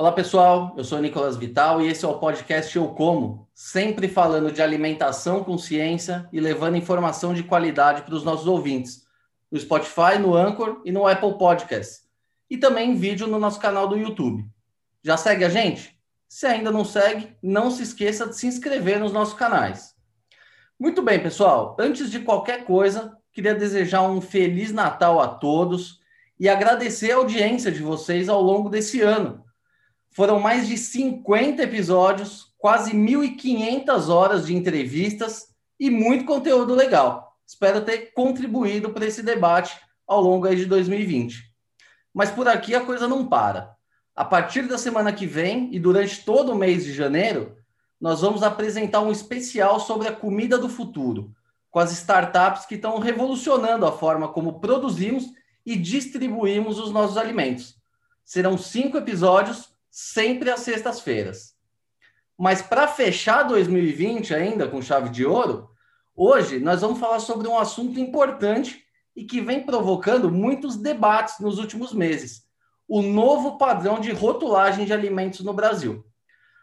Olá pessoal, eu sou Nicolas Vital e esse é o podcast Eu Como, sempre falando de alimentação com ciência e levando informação de qualidade para os nossos ouvintes, no Spotify, no Anchor e no Apple Podcasts, e também em vídeo no nosso canal do YouTube. Já segue a gente? Se ainda não segue, não se esqueça de se inscrever nos nossos canais. Muito bem, pessoal, antes de qualquer coisa, queria desejar um feliz Natal a todos e agradecer a audiência de vocês ao longo desse ano foram mais de 50 episódios, quase 1.500 horas de entrevistas e muito conteúdo legal. Espero ter contribuído para esse debate ao longo de 2020. Mas por aqui a coisa não para. A partir da semana que vem e durante todo o mês de janeiro, nós vamos apresentar um especial sobre a comida do futuro, com as startups que estão revolucionando a forma como produzimos e distribuímos os nossos alimentos. Serão cinco episódios sempre às sextas-feiras. Mas para fechar 2020 ainda com chave de ouro, hoje nós vamos falar sobre um assunto importante e que vem provocando muitos debates nos últimos meses: o novo padrão de rotulagem de alimentos no Brasil.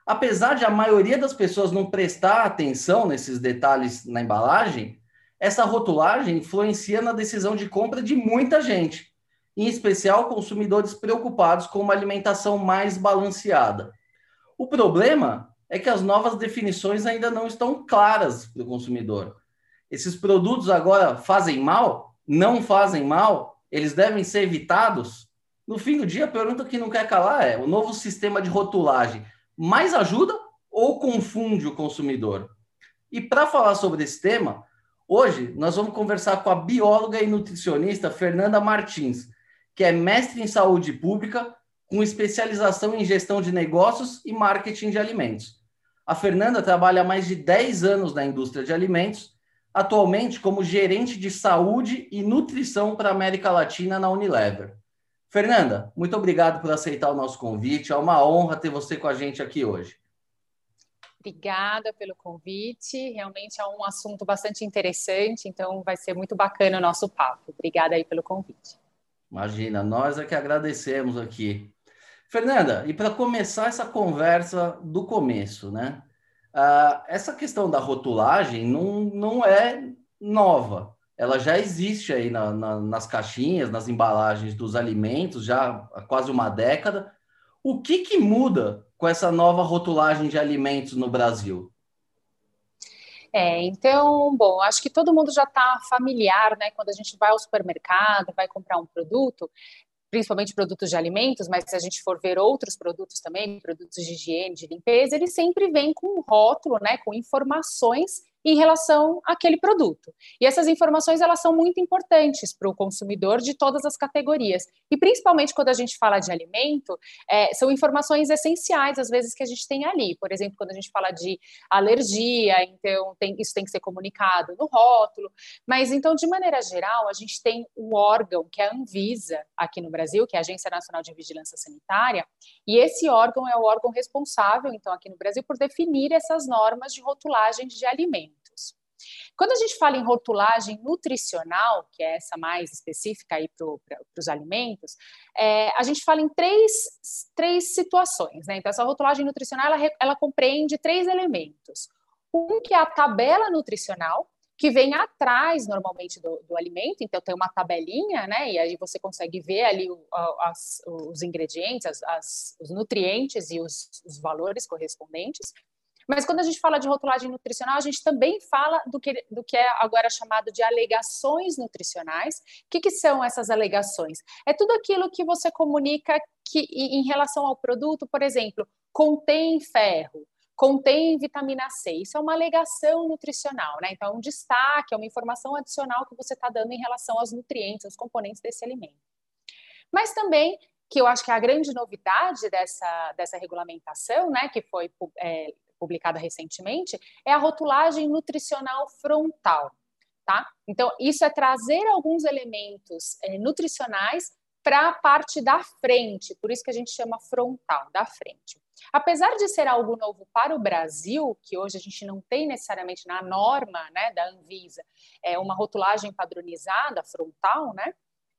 Apesar de a maioria das pessoas não prestar atenção nesses detalhes na embalagem, essa rotulagem influencia na decisão de compra de muita gente em especial consumidores preocupados com uma alimentação mais balanceada. O problema é que as novas definições ainda não estão claras para o consumidor. Esses produtos agora fazem mal? Não fazem mal? Eles devem ser evitados? No fim do dia, a pergunta que não quer calar é: o novo sistema de rotulagem mais ajuda ou confunde o consumidor? E para falar sobre esse tema, hoje nós vamos conversar com a bióloga e nutricionista Fernanda Martins, que é mestre em saúde pública, com especialização em gestão de negócios e marketing de alimentos. A Fernanda trabalha há mais de 10 anos na indústria de alimentos, atualmente como gerente de saúde e nutrição para a América Latina na Unilever. Fernanda, muito obrigado por aceitar o nosso convite. É uma honra ter você com a gente aqui hoje. Obrigada pelo convite. Realmente é um assunto bastante interessante, então vai ser muito bacana o nosso papo. Obrigada aí pelo convite. Imagina, nós é que agradecemos aqui. Fernanda, e para começar essa conversa do começo, né? Uh, essa questão da rotulagem não, não é nova. Ela já existe aí na, na, nas caixinhas, nas embalagens dos alimentos, já há quase uma década. O que, que muda com essa nova rotulagem de alimentos no Brasil? É, então, bom, acho que todo mundo já está familiar, né? Quando a gente vai ao supermercado, vai comprar um produto, principalmente produtos de alimentos, mas se a gente for ver outros produtos também, produtos de higiene, de limpeza, ele sempre vem com um rótulo, né, com informações em relação àquele produto. E essas informações elas são muito importantes para o consumidor de todas as categorias. E principalmente quando a gente fala de alimento, é, são informações essenciais, às vezes, que a gente tem ali. Por exemplo, quando a gente fala de alergia, então tem, isso tem que ser comunicado no rótulo. Mas então, de maneira geral, a gente tem um órgão que é a Anvisa aqui no Brasil, que é a Agência Nacional de Vigilância Sanitária, e esse órgão é o órgão responsável, então, aqui no Brasil, por definir essas normas de rotulagem de alimentos. Quando a gente fala em rotulagem nutricional, que é essa mais específica aí para os alimentos, é, a gente fala em três, três situações, né? Então, essa rotulagem nutricional, ela, ela compreende três elementos. Um que é a tabela nutricional, que vem atrás normalmente do, do, alimento, então tem uma tabelinha, né? E aí você consegue ver ali o, as, os ingredientes, as, as, os nutrientes e os, os valores correspondentes. Mas quando a gente fala de rotulagem nutricional, a gente também fala do que, do que é agora chamado de alegações nutricionais. O que, que são essas alegações? É tudo aquilo que você comunica que, em relação ao produto, por exemplo, contém ferro, contém vitamina C. Isso é uma alegação nutricional, né? Então, é um destaque, é uma informação adicional que você está dando em relação aos nutrientes, aos componentes desse alimento. Mas também que eu acho que é a grande novidade dessa, dessa regulamentação, né, que foi é, publicada recentemente, é a rotulagem nutricional frontal. Tá? Então, isso é trazer alguns elementos é, nutricionais para a parte da frente, por isso que a gente chama frontal, da frente. Apesar de ser algo novo para o Brasil, que hoje a gente não tem necessariamente na norma né, da Anvisa é, uma rotulagem padronizada frontal, né,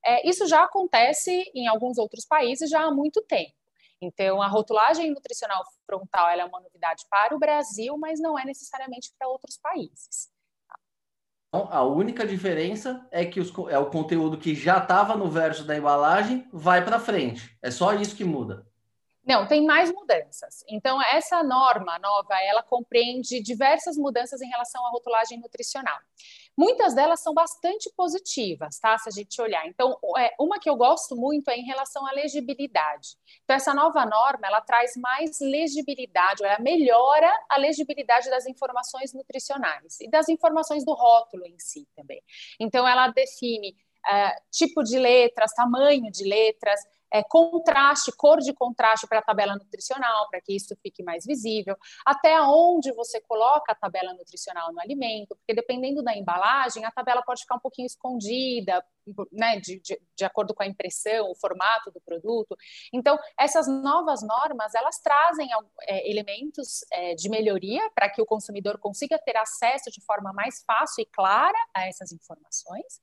é, isso já acontece em alguns outros países já há muito tempo. Então, a rotulagem nutricional frontal é uma novidade para o Brasil, mas não é necessariamente para outros países. Então, a única diferença é que os, é o conteúdo que já estava no verso da embalagem vai para frente. É só isso que muda. Não, tem mais mudanças. Então, essa norma nova, ela compreende diversas mudanças em relação à rotulagem nutricional. Muitas delas são bastante positivas, tá? Se a gente olhar. Então, é, uma que eu gosto muito é em relação à legibilidade. Então, essa nova norma, ela traz mais legibilidade, ela melhora a legibilidade das informações nutricionais e das informações do rótulo em si também. Então, ela define uh, tipo de letras, tamanho de letras, é, contraste, cor de contraste para a tabela nutricional, para que isso fique mais visível, até onde você coloca a tabela nutricional no alimento, porque dependendo da embalagem, a tabela pode ficar um pouquinho escondida, né, de, de, de acordo com a impressão, o formato do produto. Então, essas novas normas, elas trazem é, elementos é, de melhoria para que o consumidor consiga ter acesso de forma mais fácil e clara a essas informações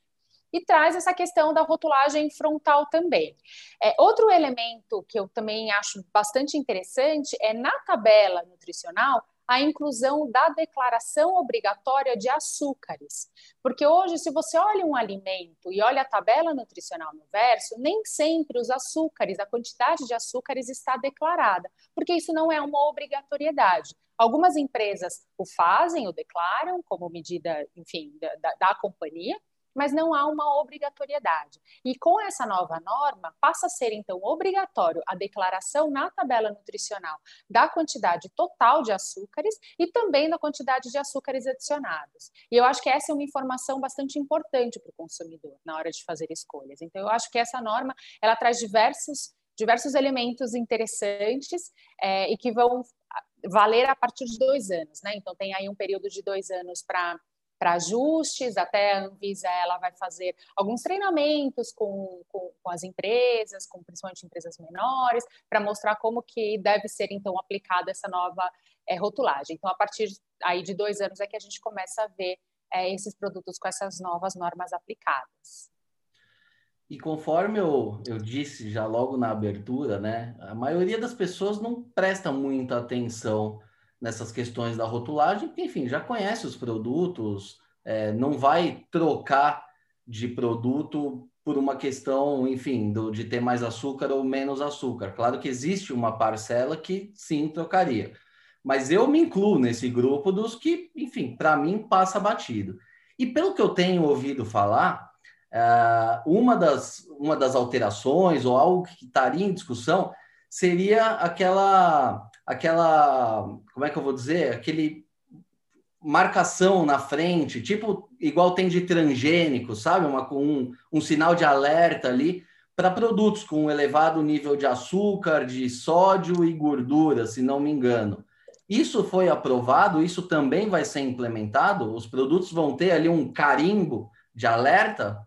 e traz essa questão da rotulagem frontal também. É, outro elemento que eu também acho bastante interessante é na tabela nutricional a inclusão da declaração obrigatória de açúcares. Porque hoje, se você olha um alimento e olha a tabela nutricional no verso, nem sempre os açúcares, a quantidade de açúcares está declarada, porque isso não é uma obrigatoriedade. Algumas empresas o fazem, o declaram como medida, enfim, da, da companhia, mas não há uma obrigatoriedade. E com essa nova norma, passa a ser então obrigatório a declaração na tabela nutricional da quantidade total de açúcares e também da quantidade de açúcares adicionados. E eu acho que essa é uma informação bastante importante para o consumidor na hora de fazer escolhas. Então, eu acho que essa norma ela traz diversos diversos elementos interessantes é, e que vão valer a partir de dois anos, né? Então tem aí um período de dois anos para para ajustes, até a Anvisa ela vai fazer alguns treinamentos com, com, com as empresas, com principalmente empresas menores, para mostrar como que deve ser então aplicada essa nova é, rotulagem. Então, a partir aí de dois anos é que a gente começa a ver é, esses produtos com essas novas normas aplicadas. E conforme eu, eu disse já logo na abertura, né, a maioria das pessoas não presta muita atenção nessas questões da rotulagem, porque, enfim, já conhece os produtos, é, não vai trocar de produto por uma questão, enfim, do, de ter mais açúcar ou menos açúcar. Claro que existe uma parcela que sim trocaria, mas eu me incluo nesse grupo dos que, enfim, para mim passa batido. E pelo que eu tenho ouvido falar, é, uma, das, uma das alterações ou algo que estaria em discussão seria aquela aquela, como é que eu vou dizer, aquele marcação na frente, tipo igual tem de transgênico, sabe? Uma, um, um sinal de alerta ali para produtos com elevado nível de açúcar, de sódio e gordura, se não me engano. Isso foi aprovado, isso também vai ser implementado? Os produtos vão ter ali um carimbo de alerta?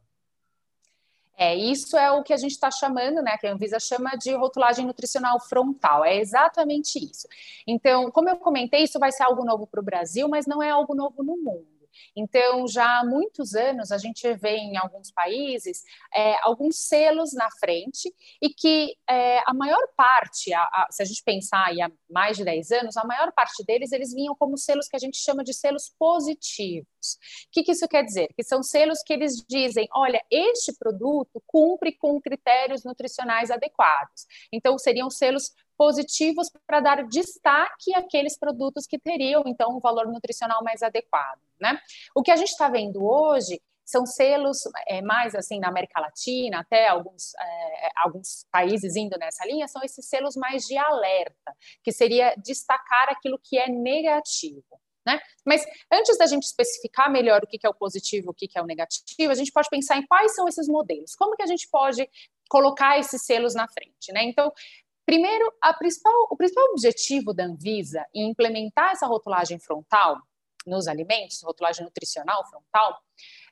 É, isso é o que a gente está chamando, né, que a Anvisa chama de rotulagem nutricional frontal, é exatamente isso. Então, como eu comentei, isso vai ser algo novo para o Brasil, mas não é algo novo no mundo. Então, já há muitos anos, a gente vê em alguns países é, alguns selos na frente e que é, a maior parte, a, a, se a gente pensar aí há mais de 10 anos, a maior parte deles, eles vinham como selos que a gente chama de selos positivos. O que, que isso quer dizer? Que são selos que eles dizem, olha, este produto cumpre com critérios nutricionais adequados. Então, seriam selos positivos para dar destaque àqueles produtos que teriam, então, um valor nutricional mais adequado, né? O que a gente está vendo hoje são selos é, mais assim na América Latina, até alguns, é, alguns países indo nessa linha, são esses selos mais de alerta, que seria destacar aquilo que é negativo. Né? Mas antes da gente especificar melhor o que é o positivo o que é o negativo, a gente pode pensar em quais são esses modelos, como que a gente pode colocar esses selos na frente. Né? Então, Primeiro, principal, o principal objetivo da Anvisa em implementar essa rotulagem frontal nos alimentos, rotulagem nutricional frontal,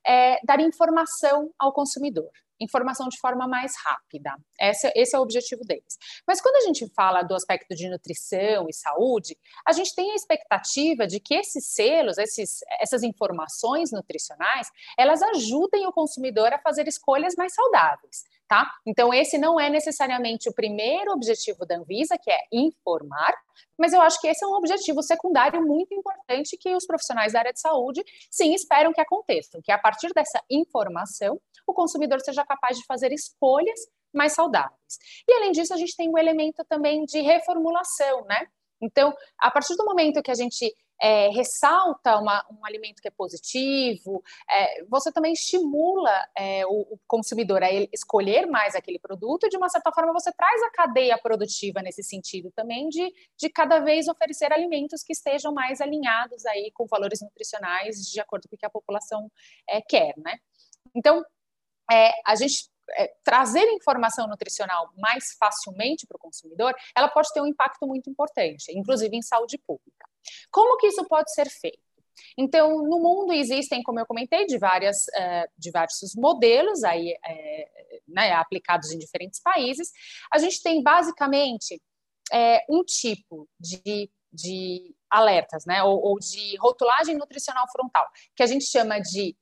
é, dar informação ao consumidor informação de forma mais rápida. Esse, esse, é o objetivo deles. Mas quando a gente fala do aspecto de nutrição e saúde, a gente tem a expectativa de que esses selos, esses, essas informações nutricionais, elas ajudem o consumidor a fazer escolhas mais saudáveis. Tá? Então, esse não é necessariamente o primeiro objetivo da Anvisa, que é informar, mas eu acho que esse é um objetivo secundário muito importante que os profissionais da área de saúde, sim, esperam que aconteça, que a partir dessa informação, o consumidor seja capaz de fazer escolhas mais saudáveis. E além disso, a gente tem um elemento também de reformulação, né? Então, a partir do momento que a gente é, ressalta uma, um alimento que é positivo, é, você também estimula é, o, o, consumidor a escolher mais aquele produto e, de uma certa forma, você traz a cadeia produtiva nesse sentido também de, de cada vez oferecer alimentos que estejam mais alinhados aí com valores nutricionais de acordo com o que a população é, quer, né? Então, é, a gente é, trazer informação nutricional mais facilmente para o consumidor, ela pode ter um impacto muito importante, inclusive em saúde pública. Como que isso pode ser feito? Então, no mundo existem, como eu comentei, de várias, uh, diversos modelos aí, é, né, aplicados em diferentes países. A gente tem basicamente é, um tipo de, de alertas, né, ou, ou, de rotulagem nutricional frontal, que a gente chama de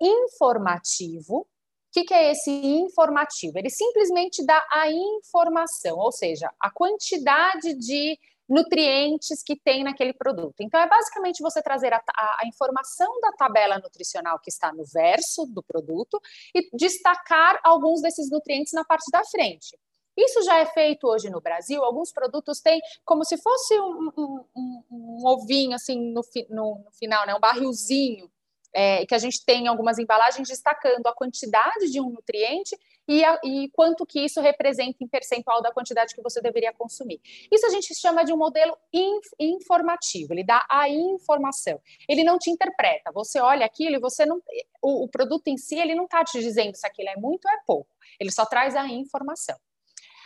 informativo, que, que é esse informativo? Ele simplesmente dá a informação, ou seja, a quantidade de nutrientes que tem naquele produto. Então, é basicamente você trazer a, a, a, informação da tabela nutricional que está no verso do produto e destacar alguns desses nutrientes na parte da frente. Isso já é feito hoje no Brasil. Alguns produtos têm como se fosse um, um, um, um ovinho, assim, no, no, no final, né? um barrilzinho é, que a gente tem algumas embalagens destacando a quantidade de um nutriente e, a, e, quanto que isso representa em percentual da quantidade que você deveria consumir. Isso a gente chama de um modelo inf, informativo, ele dá a informação. Ele não te interpreta, você olha aquilo e você não. O, o produto em si, ele não está te dizendo se aquilo é muito ou é pouco, ele só traz a informação.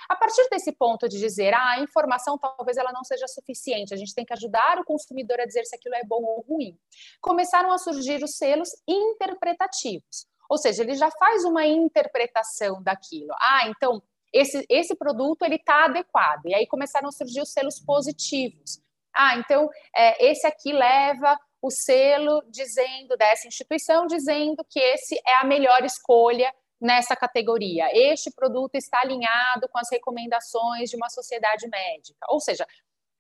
A partir desse ponto de dizer, ah, a informação talvez ela não seja suficiente, a gente tem que ajudar o consumidor a dizer se aquilo é bom ou ruim, começaram a surgir os selos interpretativos. Ou seja, ele já faz uma interpretação daquilo. Ah, então esse, esse produto ele está adequado. E aí começaram a surgir os selos positivos. Ah, então é, esse aqui leva o selo dizendo dessa instituição dizendo que esse é a melhor escolha nessa categoria. Este produto está alinhado com as recomendações de uma sociedade médica. Ou seja,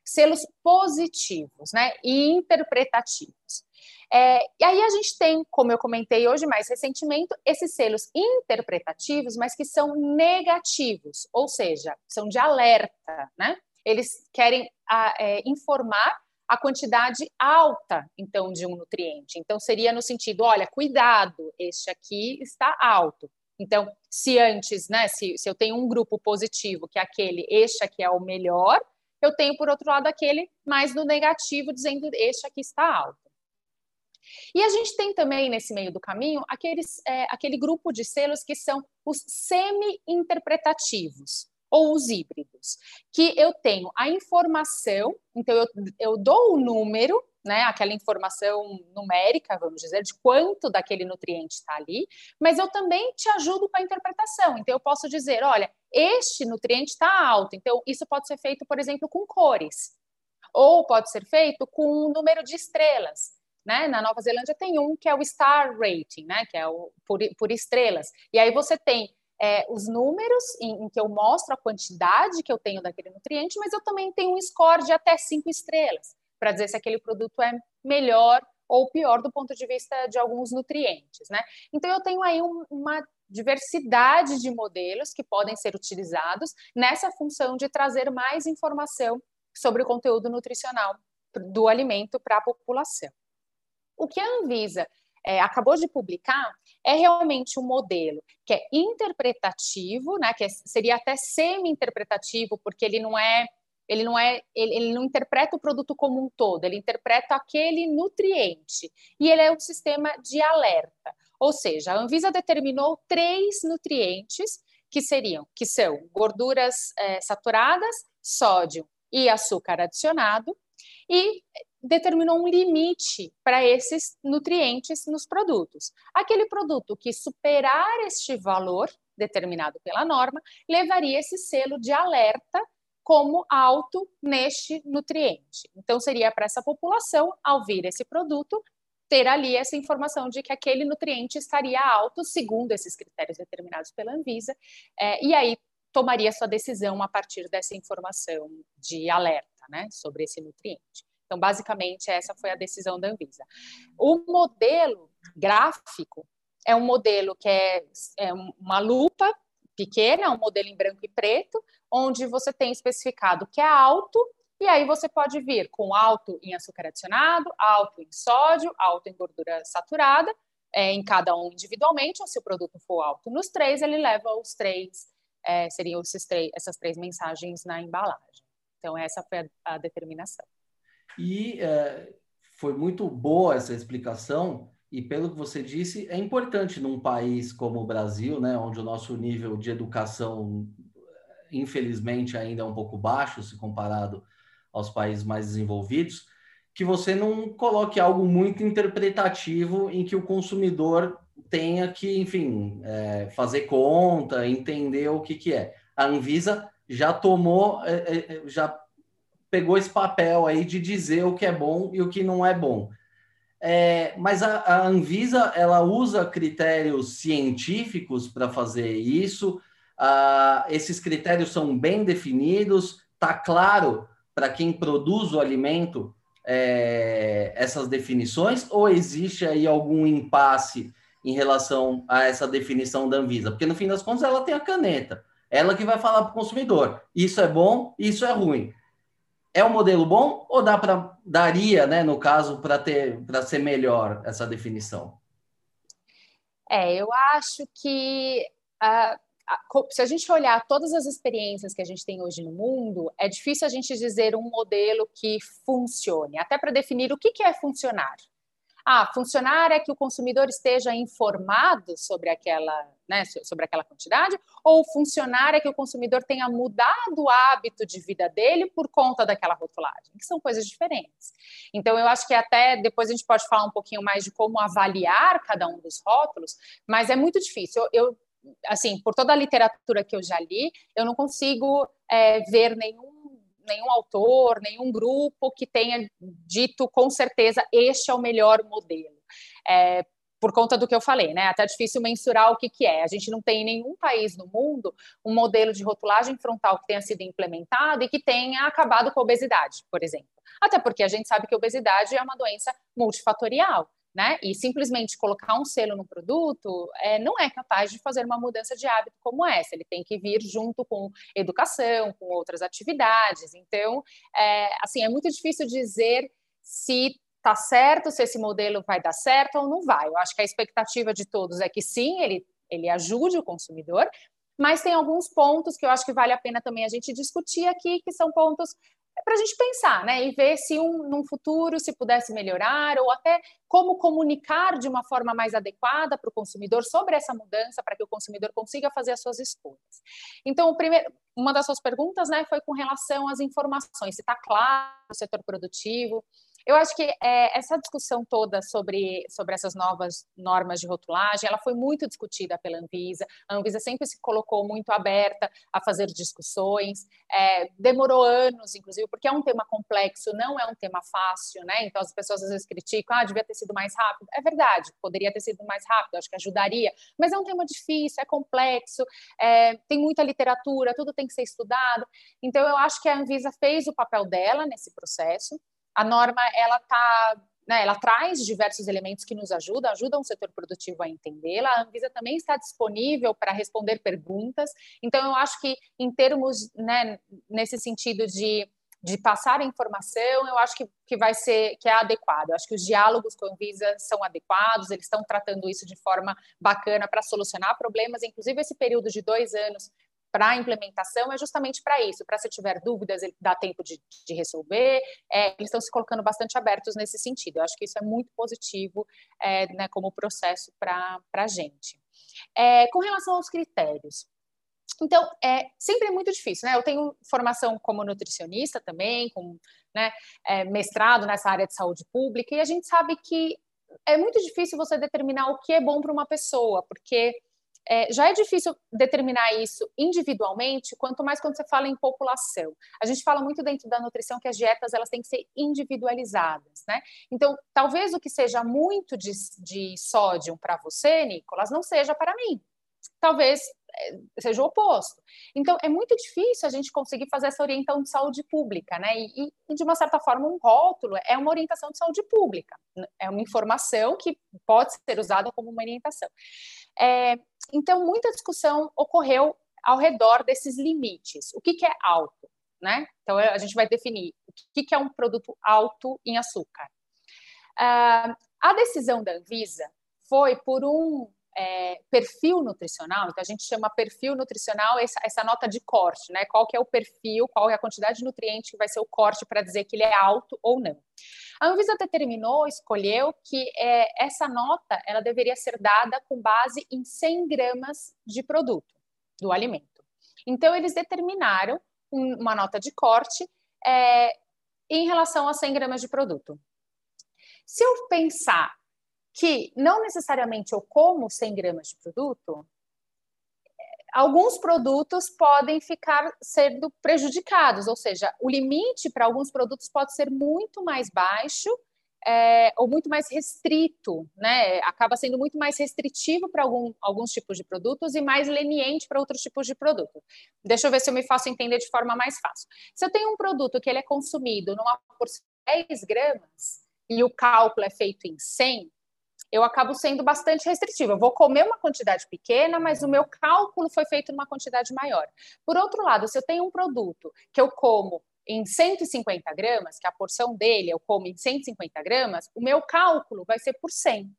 selos positivos né, e interpretativos. É, e aí a gente tem, como eu comentei hoje mais recentemente, esses selos interpretativos, mas que são negativos, ou seja, são de alerta, né? Eles querem a, é, informar a quantidade alta, então, de um nutriente. Então, seria no sentido, olha, cuidado, este aqui está alto. Então, se antes, né, se, se eu tenho um grupo positivo, que é aquele, este aqui é o melhor, eu tenho, por outro lado, aquele mais no negativo, dizendo este aqui está alto. E a gente tem também, nesse meio do caminho, aqueles, é, aquele grupo de selos que são os semi-interpretativos, ou os híbridos, que eu tenho a informação, então eu, eu dou o número, né, aquela informação numérica, vamos dizer, de quanto daquele nutriente está ali, mas eu também te ajudo com a interpretação. Então, eu posso dizer: olha, este nutriente está alto, então isso pode ser feito, por exemplo, com cores, ou pode ser feito com um número de estrelas. Né? Na Nova Zelândia tem um que é o Star Rating, né? que é o por, por estrelas. E aí você tem é, os números em, em, que eu mostro a quantidade que eu tenho daquele nutriente, mas eu também tenho um score de até cinco estrelas para dizer se aquele produto é melhor ou pior do ponto de vista de alguns nutrientes, né? Então eu tenho aí um, uma diversidade de modelos que podem ser utilizados nessa função de trazer mais informação sobre o conteúdo nutricional do alimento para a população. O que a Anvisa é, acabou de publicar é realmente um modelo que é interpretativo, né, que é, seria até semi-interpretativo, porque ele não é ele não é, ele, ele, não interpreta o produto como um todo, ele interpreta aquele nutriente. E ele é um sistema de alerta. Ou seja, a Anvisa determinou três nutrientes que seriam, que são gorduras é, saturadas, sódio e açúcar adicionado, e determinou um limite para esses nutrientes nos produtos. Aquele produto que superar este valor determinado pela norma levaria esse selo de alerta como alto neste nutriente. Então, seria para essa população, ao vir esse produto, ter ali essa informação de que aquele nutriente estaria alto, segundo esses critérios determinados pela Anvisa, é, e aí tomaria sua decisão a partir dessa informação de alerta né, sobre esse nutriente. Então, basicamente, essa foi a decisão da Anvisa. O modelo gráfico é um modelo que é, é uma lupa pequena, um modelo em branco e preto, onde você tem especificado que é alto, e aí você pode vir com alto em açúcar adicionado, alto em sódio, alto em gordura saturada, é, em cada um individualmente, ou se o produto for alto nos três, ele leva os três, é, seriam esses três, essas três mensagens na embalagem. Então, essa foi a, a determinação. E é, foi muito boa essa explicação, e pelo que você disse, é importante num país como o Brasil, né, onde o nosso nível de educação, infelizmente, ainda é um pouco baixo se comparado aos países mais desenvolvidos, que você não coloque algo muito interpretativo em que o consumidor tenha que, enfim, é, fazer conta, entender o que, que é. A Anvisa já tomou, é, é, já pegou esse papel aí de dizer o que é bom e o que não é bom. É, mas a, a, Anvisa ela usa critérios científicos para fazer isso. Esses critérios são bem definidos. Tá claro para quem produz o alimento é, essas definições ou existe aí algum impasse em relação a essa definição da Anvisa? Porque no fim das contas ela tem a caneta, ela que vai falar para o consumidor: isso é bom, isso é ruim é um modelo bom ou dá para daria, né, no caso, para ter para ser melhor essa definição? É, eu acho que a, se a gente olhar todas as experiências que a gente tem hoje no mundo, é difícil a gente dizer um modelo que funcione, até para definir o que, que é funcionar. Ah, funcionar é que o consumidor esteja informado sobre aquela, né, sobre aquela quantidade, ou funcionar é que o consumidor tenha mudado o hábito de vida dele por conta daquela rotulagem, que são coisas diferentes. Então, eu acho que até depois a gente pode falar um pouquinho mais de como avaliar cada um dos rótulos, mas é muito difícil. Eu, eu assim, por toda a literatura que eu já li, eu não consigo é, ver nenhum nenhum autor, nenhum grupo que tenha dito com certeza este é o melhor modelo. É, por conta do que eu falei, né? Até difícil mensurar o que, que é. A gente não tem em nenhum país no mundo um modelo de rotulagem frontal que tenha sido implementado e que tenha acabado com a obesidade, por exemplo. Até porque a gente sabe que a obesidade é uma doença multifatorial né? E simplesmente colocar um selo no produto é, não é capaz de fazer uma mudança de hábito como essa. Ele tem que vir junto com educação, com outras atividades. Então, é, assim, é muito difícil dizer se tá certo, se esse modelo vai dar certo ou não vai. Eu acho que a expectativa de todos é que sim, ele, ele ajude o consumidor, mas tem alguns pontos que eu acho que vale a pena também a gente discutir aqui, que são pontos para a gente pensar, né? E ver se um, num futuro se pudesse melhorar, ou até como comunicar de uma forma mais adequada para o consumidor sobre essa mudança, para que o consumidor consiga fazer as suas escolhas. Então, primeiro, uma das suas perguntas né, foi com relação às informações, se está claro o setor produtivo. Eu acho que é, essa discussão toda sobre, sobre essas novas normas de rotulagem, ela foi muito discutida pela Anvisa. A Anvisa sempre se colocou muito aberta a fazer discussões. É, demorou anos, inclusive, porque é um tema complexo, não é um tema fácil, né? Então as pessoas às vezes criticam, ah, devia ter sido mais rápido. É verdade, poderia ter sido mais rápido, acho que ajudaria, mas é um tema difícil, é complexo, é, tem muita literatura, tudo tem que ser estudado. Então eu acho que a Anvisa fez o papel dela nesse processo a norma ela tá né, ela traz diversos elementos que nos ajudam, ajudam o setor produtivo a entendê-la. A Anvisa também está disponível para responder perguntas. Então, eu acho que, em termos, né, nesse sentido de, de passar a informação, eu acho que, que vai ser que é adequado. Eu acho que os diálogos com a Anvisa são adequados, eles estão tratando isso de forma bacana para solucionar problemas. Inclusive, esse período de dois anos para a implementação é justamente para isso, para se tiver dúvidas, ele dá tempo de, de resolver. É, eles estão se colocando bastante abertos nesse sentido. Eu acho que isso é muito positivo é, né, como processo para a gente. É, com relação aos critérios, Então, é sempre é muito difícil, né? Eu tenho formação como nutricionista também, com né, é, mestrado nessa área de saúde pública, e a gente sabe que é muito difícil você determinar o que é bom para uma pessoa, porque é, já é difícil determinar isso individualmente, quanto mais quando você fala em população. A gente fala muito dentro da nutrição que as dietas elas têm que ser individualizadas, né? Então, talvez o que seja muito de, de sódio para você, Nicolas, não seja para mim. Talvez é, seja o oposto. Então, é muito difícil a gente conseguir fazer essa orientação de saúde pública, né? E, e, de uma certa forma, um rótulo é uma orientação de saúde pública, é uma informação que pode ser usada como uma orientação. É, então, muita discussão ocorreu ao redor desses limites. O que, que é alto, né? Então, a gente vai definir o que, que é um produto alto em açúcar. Uh, a decisão da Anvisa foi por um é, perfil nutricional, então a gente chama perfil nutricional essa, essa, nota de corte, né? Qual que é o perfil, qual é a quantidade de nutriente que vai ser o corte para dizer que ele é alto ou não. A Anvisa determinou, escolheu que é, essa nota ela deveria ser dada com base em 100 gramas de produto do alimento. Então eles determinaram um, uma nota de corte é, em relação a 100 gramas de produto. Se eu pensar que não necessariamente eu como 100 gramas de produto, alguns produtos podem ficar sendo prejudicados, ou seja, o limite para alguns produtos pode ser muito mais baixo é, ou muito mais restrito, né? Acaba sendo muito mais restritivo para alguns tipos de produtos e mais leniente para outros tipos de produto. Deixa eu ver se eu me faço entender de forma mais fácil. Se eu tenho um produto que ele é consumido numa porção de 10 gramas e o cálculo é feito em 100, eu acabo sendo bastante restritiva. Eu vou comer uma quantidade pequena, mas o meu cálculo foi feito numa quantidade maior. Por outro lado, se eu tenho um produto que eu como em 150 gramas, que a porção dele eu como em 150 gramas, o meu cálculo vai ser por 100.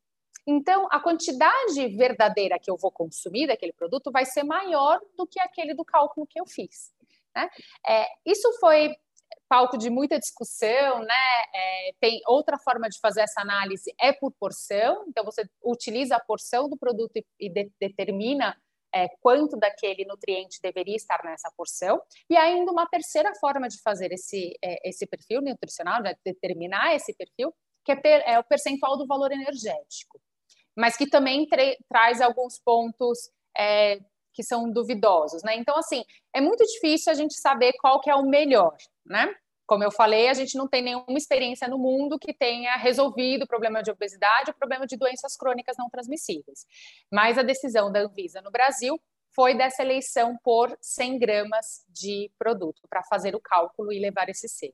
Então, a quantidade verdadeira que eu vou consumir daquele produto vai ser maior do que aquele do cálculo que eu fiz. Né? É, isso foi palco de muita discussão, né? É, tem outra forma de fazer essa análise é por porção, então você utiliza a porção do produto e, de, determina é, quanto daquele nutriente deveria estar nessa porção. E ainda uma terceira forma de fazer esse, é, esse perfil nutricional, de determinar esse perfil, que é, per, é, o percentual do valor energético, mas que também traz alguns pontos é, que são duvidosos, né? Então, assim, é muito difícil a gente saber qual que é o melhor, né? Como eu falei, a gente não tem nenhuma experiência no mundo que tenha resolvido o problema de obesidade, o problema de doenças crônicas não transmissíveis. Mas a decisão da Anvisa no Brasil foi dessa eleição por 100 gramas de produto para fazer o cálculo e levar esse selo.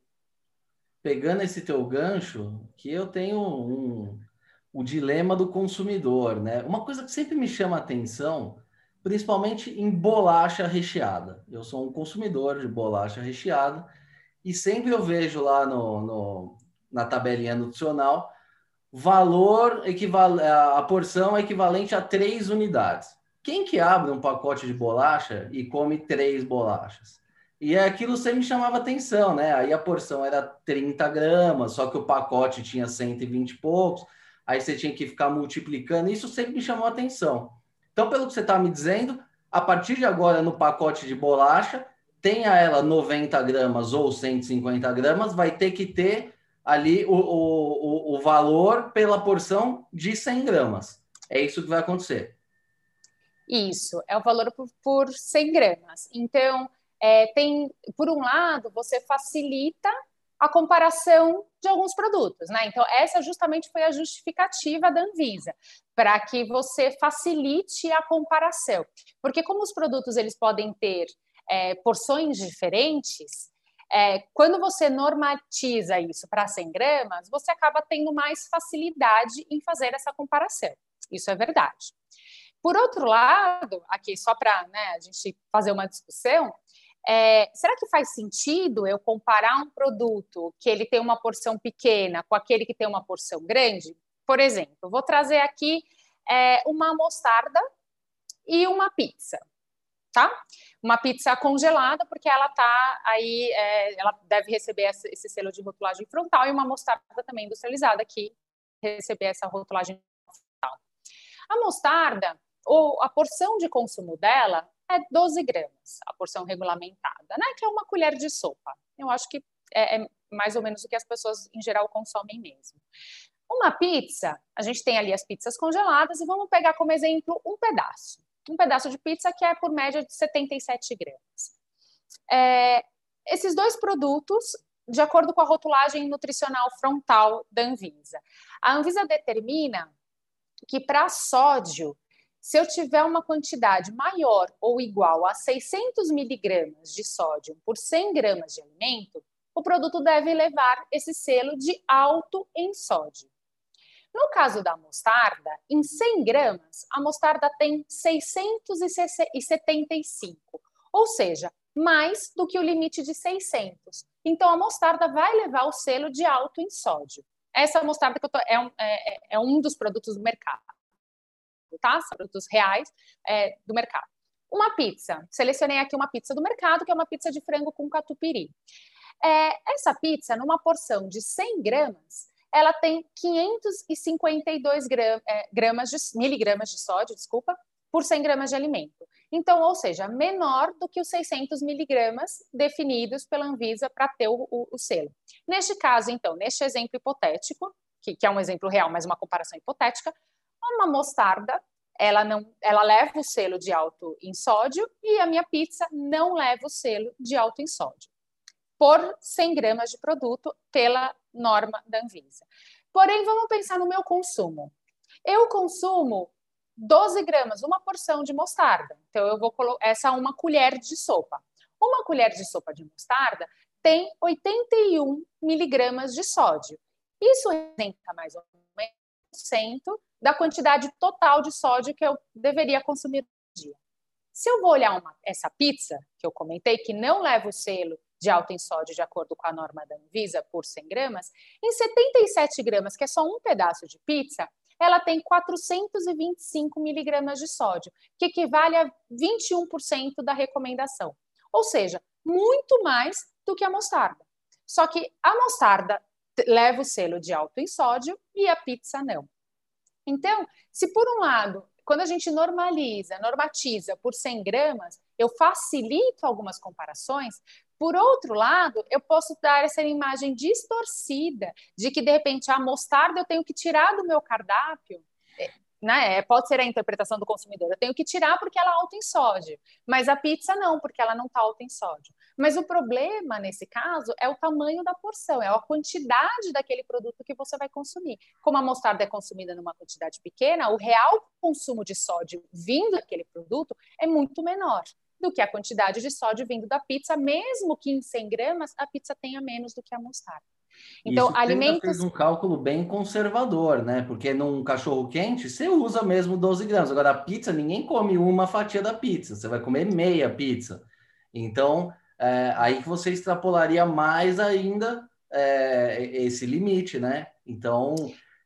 Pegando esse teu gancho, que eu tenho um, o dilema do consumidor, né? Uma coisa que sempre me chama a atenção principalmente em bolacha recheada. Eu sou um consumidor de bolacha recheada e sempre eu vejo lá no, no na tabelinha nutricional valor equivalente, a porção é equivalente a três unidades. Quem que abre um pacote de bolacha e come três bolachas? E aquilo sempre chamava atenção, né? Aí a porção era 30 gramas, só que o pacote tinha 120 e poucos, aí você tinha que ficar multiplicando, isso sempre me chamou atenção. Então, pelo que você está me dizendo, a partir de agora, no pacote de bolacha, tenha ela 90 gramas ou 150 gramas, vai ter que ter ali o, o, o valor pela porção de 100 gramas. É isso que vai acontecer. Isso, é o valor por, por 100 gramas. Então, é, tem, por um lado, você facilita a comparação de alguns produtos, né? Então, essa justamente foi a justificativa da Anvisa, para que você facilite a comparação. Porque como os produtos eles podem ter é, porções diferentes, é, quando você normatiza isso para 100 gramas, você acaba tendo mais facilidade em fazer essa comparação. Isso é verdade. Por outro lado, aqui só para né, a gente fazer uma discussão, é, será que faz sentido eu comparar um produto que ele tem uma porção pequena com aquele que tem uma porção grande? Por exemplo, vou trazer aqui é, uma mostarda e uma pizza, tá? Uma pizza congelada, porque ela tá aí, é, ela deve receber esse selo de rotulagem frontal, e uma mostarda também industrializada que receber essa rotulagem frontal. A mostarda, ou a porção de consumo dela é 12 gramas, a porção regulamentada, né? Que é uma colher de sopa. Eu acho que é, é mais ou menos o que as pessoas em geral consomem mesmo. Uma pizza, a gente tem ali as pizzas congeladas e vamos pegar como exemplo um pedaço. Um pedaço de pizza que é por média de 77 gramas. É, esses dois produtos, de acordo com a rotulagem nutricional frontal da Anvisa, a Anvisa determina que para sódio, se eu tiver uma quantidade maior ou igual a 600 miligramas de sódio por 100 gramas de alimento, o produto deve levar esse selo de alto em sódio. No caso da mostarda, em 100 gramas, a mostarda tem 675, ou seja, mais do que o limite de 600. Então, a mostarda vai levar o selo de alto em sódio. Essa mostarda tô, é, um, é, é um dos produtos do mercado, tá? São produtos reais é, do mercado. Uma pizza. Selecionei aqui uma pizza do mercado, que é uma pizza de frango com catupiry. É, essa pizza, numa porção de 100 gramas, ela tem 552 gram, é, gramas de, miligramas de sódio, desculpa, por 100 gramas de alimento. Então, ou seja, menor do que os 600 miligramas definidos pela Anvisa para ter o, o, o, selo. Neste caso, então, neste exemplo hipotético, que, que é um exemplo real, mas uma comparação hipotética, uma mostarda, ela não, ela leva o selo de alto em sódio e a minha pizza não leva o selo de alto em sódio por 100 gramas de produto pela norma da Anvisa. Porém, vamos pensar no meu consumo. Eu consumo 12 gramas, uma porção de mostarda. Então, eu vou colocar essa é uma colher de sopa. Uma colher de sopa de mostarda tem 81 miligramas de sódio. Isso representa mais ou menos da quantidade total de sódio que eu deveria consumir no dia. Se eu vou olhar uma, essa pizza que eu comentei, que não leva o selo de alto em sódio de acordo com a norma da Anvisa por 100 gramas, em 77 gramas, que é só um pedaço de pizza, ela tem 425 miligramas de sódio, que equivale a 21% da recomendação. Ou seja, muito mais do que a mostarda. Só que a mostarda leva o selo de alto em sódio e a pizza não. Então, se por um lado, quando a gente normaliza, normatiza por 100 gramas, eu facilito algumas comparações, por outro lado, eu posso dar essa imagem distorcida de que, de repente, a mostarda eu tenho que tirar do meu cardápio. É, né? É, pode ser a interpretação do consumidor. Eu tenho que tirar porque ela é alta em sódio, mas a pizza não, porque ela não está alta em sódio. Mas o problema, nesse caso, é o tamanho da porção, é a quantidade daquele produto que você vai consumir. Como a mostarda é consumida numa quantidade pequena, o real consumo de sódio vindo daquele produto é muito menor do que a quantidade de sódio vindo da pizza, mesmo que em 100 gramas a pizza tenha menos do que a mostarda. Então, Isso alimentos. fez um cálculo bem conservador, né? Porque num cachorro quente você usa mesmo 12 gramas. Agora, a pizza, ninguém come uma fatia da pizza, você vai comer meia pizza. Então, é, aí que você extrapolaria mais ainda é, esse limite, né? Então,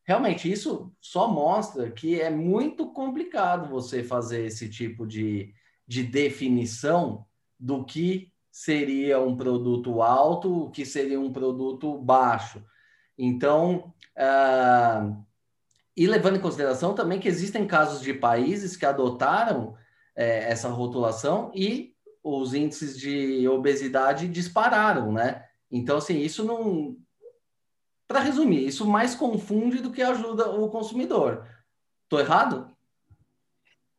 realmente, isso só mostra que é muito complicado você fazer esse tipo de, de definição do que seria um produto alto, o que seria um produto baixo. Então, uh, e levando em consideração também que existem casos de países que adotaram é, essa rotulação e os índices de obesidade dispararam, né? Então, assim, isso não. Para resumir, isso mais confunde do que ajuda o consumidor. Estou errado?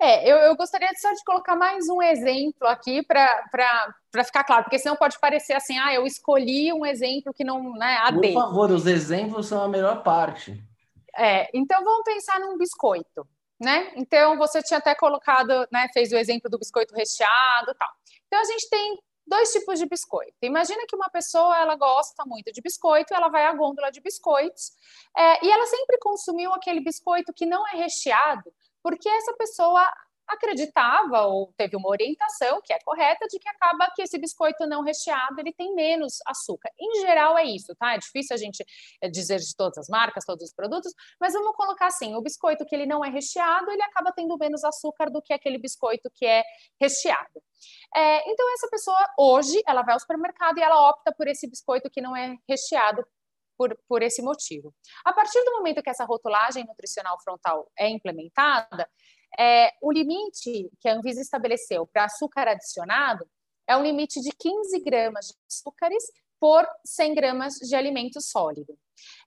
É, eu, eu gostaria só de colocar mais um exemplo aqui para ficar claro, porque senão pode parecer assim, ah, eu escolhi um exemplo que não, né, a Por favor, os exemplos são a melhor parte. É, então vamos pensar num biscoito, né? Então você tinha até colocado, né, fez o exemplo do biscoito recheado, tal. Então a gente tem dois tipos de biscoito. Imagina que uma pessoa ela gosta muito de biscoito, ela vai à gôndola de biscoitos é, e ela sempre consumiu aquele biscoito que não é recheado porque essa pessoa acreditava ou teve uma orientação que é correta de que acaba que esse biscoito não recheado ele tem menos açúcar. Em geral é isso, tá? É difícil a gente eh, dizer de todas as marcas, todos os produtos, mas vamos colocar assim, o biscoito que ele não é recheado, ele acaba tendo menos açúcar do que aquele biscoito que é recheado. É, então essa pessoa hoje ela vai ao supermercado e ela opta por esse biscoito que não é recheado por, por esse motivo. A partir do momento que essa rotulagem nutricional frontal é implementada, é, o limite que a Anvisa estabeleceu para açúcar adicionado é um limite de 15 gramas de açúcares por 100 gramas de alimento sólido.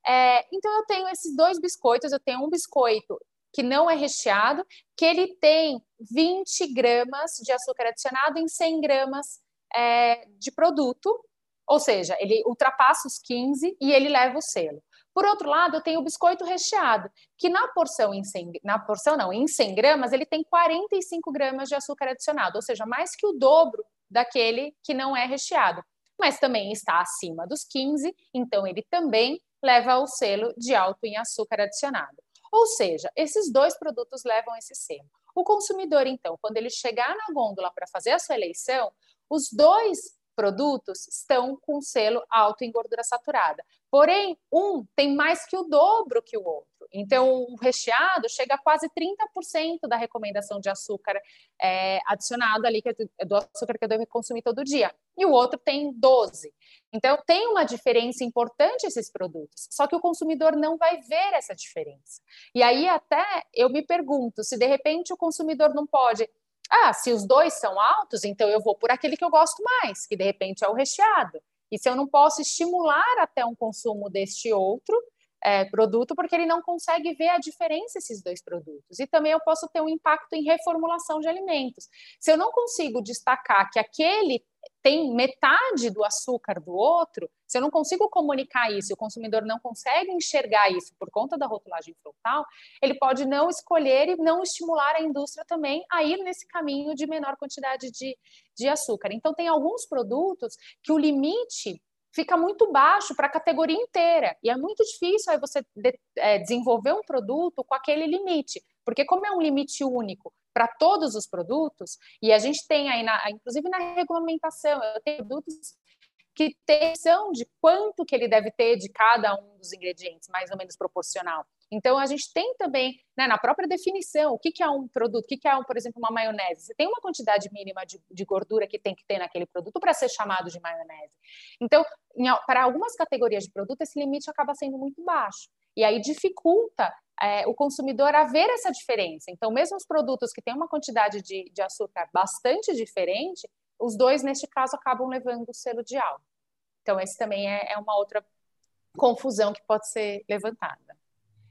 É, então, eu tenho esses dois biscoitos. Eu tenho um biscoito que não é recheado, que ele tem 20 gramas de açúcar adicionado em 100 gramas é, de produto, ou seja, ele ultrapassa os 15 e ele leva o selo. Por outro lado, eu tenho o biscoito recheado, que na porção em 100, na porção não, em 100 gramas, ele tem 45 gramas de açúcar adicionado, ou seja, mais que o dobro daquele que não é recheado. Mas também está acima dos 15, então ele também leva o selo de alto em açúcar adicionado. Ou seja, esses dois produtos levam esse selo. O consumidor, então, quando ele chegar na gôndola para fazer a sua eleição, os dois produtos estão com selo alto em gordura saturada. Porém, um tem mais que o dobro que o outro. Então, o recheado chega a quase 30% da recomendação de açúcar é, adicionado ali, que é do açúcar que eu devo consumir todo dia. E o outro tem 12%. Então, tem uma diferença importante esses produtos. Só que o consumidor não vai ver essa diferença. E aí, até eu me pergunto se de repente o consumidor não pode ah, se os dois são altos, então eu vou por aquele que eu gosto mais, que de repente é o recheado. E se eu não posso estimular até um consumo deste outro é, produto, porque ele não consegue ver a diferença esses dois produtos. E também eu posso ter um impacto em reformulação de alimentos. Se eu não consigo destacar que aquele tem metade do açúcar do outro, se eu não consigo comunicar isso, o consumidor não consegue enxergar isso por conta da rotulagem frontal, ele pode não escolher e não estimular a indústria também a ir nesse caminho de menor quantidade de, de açúcar. Então, tem alguns produtos que o limite fica muito baixo para a categoria inteira. E é muito difícil aí você de, é, desenvolver um produto com aquele limite, porque como é um limite único para todos os produtos, e a gente tem aí, na, inclusive na regulamentação, eu tenho produtos que noção de quanto que ele deve ter de cada um dos ingredientes, mais ou menos proporcional. Então, a gente tem também, né, na própria definição, o que, que é um produto, o que, que é, um, por exemplo, uma maionese. Você tem uma quantidade mínima de, de gordura que tem que ter naquele produto para ser chamado de maionese. Então, para algumas categorias de produto, esse limite acaba sendo muito baixo. E aí dificulta é, o consumidor a ver essa diferença. Então, mesmo os produtos que têm uma quantidade de, de açúcar bastante diferente, os dois, neste caso, acabam levando o selo de alto. Então, esse também é, é uma outra confusão que pode ser levantada.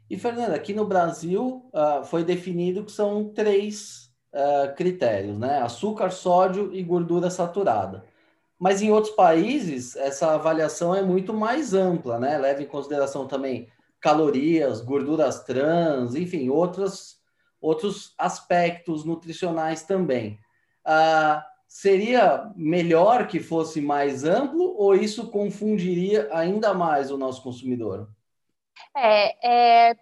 E, Fernanda, aqui no Brasil uh, foi definido que são três uh, critérios, né? Açúcar, sódio e gordura saturada. Mas em outros países, essa avaliação é muito mais ampla, né? Leva em consideração também calorias, gorduras trans, enfim, outros, outros aspectos nutricionais também. Uh, seria melhor que fosse mais amplo ou isso confundiria ainda mais o nosso consumidor? É, é,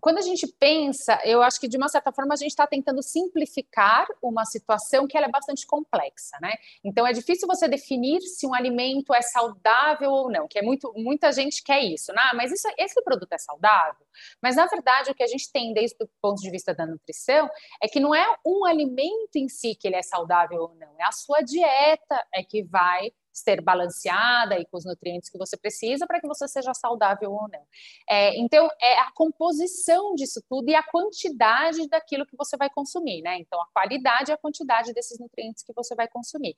quando a gente pensa, eu acho que de uma certa forma a gente está tentando simplificar uma situação que ela é bastante complexa, né? Então é difícil você definir se um alimento é saudável ou não, que é muito, muita gente quer isso, né? Mas isso, esse produto é saudável? Mas na verdade o que a gente tem desde o ponto de vista da nutrição é que não é um alimento em si que ele é saudável ou não, é a sua dieta é que vai ser balanceada e com os nutrientes que você precisa para que você seja saudável ou não. É, então, é a composição disso tudo e a quantidade daquilo que você vai consumir, né? Então, a qualidade e a quantidade desses nutrientes que você vai consumir.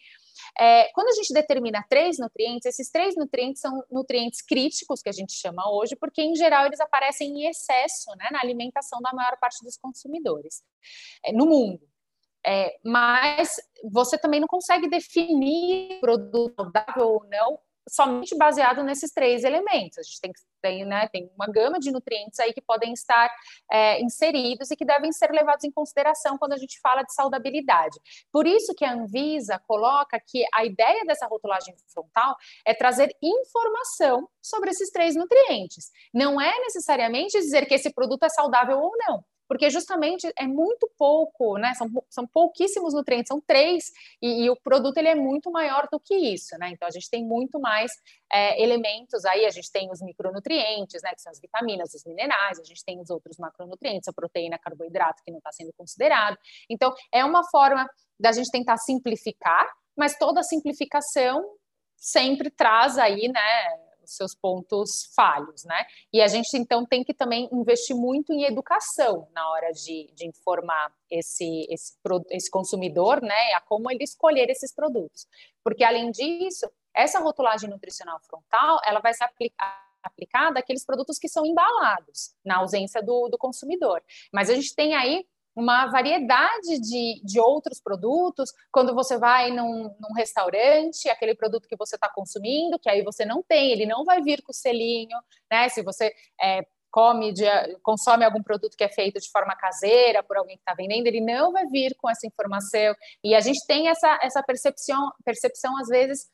É, quando a gente determina três nutrientes, esses três nutrientes são nutrientes críticos, que a gente chama hoje, porque, em geral, eles aparecem em excesso né, na alimentação da maior parte dos consumidores é, no mundo. É, mas você também não consegue definir produto saudável ou não somente baseado nesses três elementos. A gente tem, tem, né, tem uma gama de nutrientes aí que podem estar é, inseridos e que devem ser levados em consideração quando a gente fala de saudabilidade. Por isso que a Anvisa coloca que a ideia dessa rotulagem frontal é trazer informação sobre esses três nutrientes. Não é necessariamente dizer que esse produto é saudável ou não porque justamente é muito pouco, né? São, são pouquíssimos nutrientes, são três, e, e, o produto ele é muito maior do que isso, né? Então a gente tem muito mais é, elementos aí, a gente tem os micronutrientes, né? Que são as vitaminas, os minerais, a gente tem os outros macronutrientes, a proteína, carboidrato, que não está sendo considerado. Então, é uma forma da gente tentar simplificar, mas toda simplificação sempre traz aí, né? Os seus pontos falhos, né? E a gente então tem que também investir muito em educação na hora de, de informar esse, esse, esse consumidor, né, a como ele escolher esses produtos. Porque além disso, essa rotulagem nutricional frontal, ela vai se aplicar aplicada àqueles produtos que são embalados, na ausência do, do consumidor. Mas a gente tem aí uma variedade de, de outros produtos. Quando você vai num, num restaurante, aquele produto que você está consumindo, que aí você não tem, ele não vai vir com selinho, né? Se você é, come, de, consome algum produto que é feito de forma caseira por alguém que está vendendo, ele não vai vir com essa informação. E a gente tem essa, essa percepção, percepção, às vezes,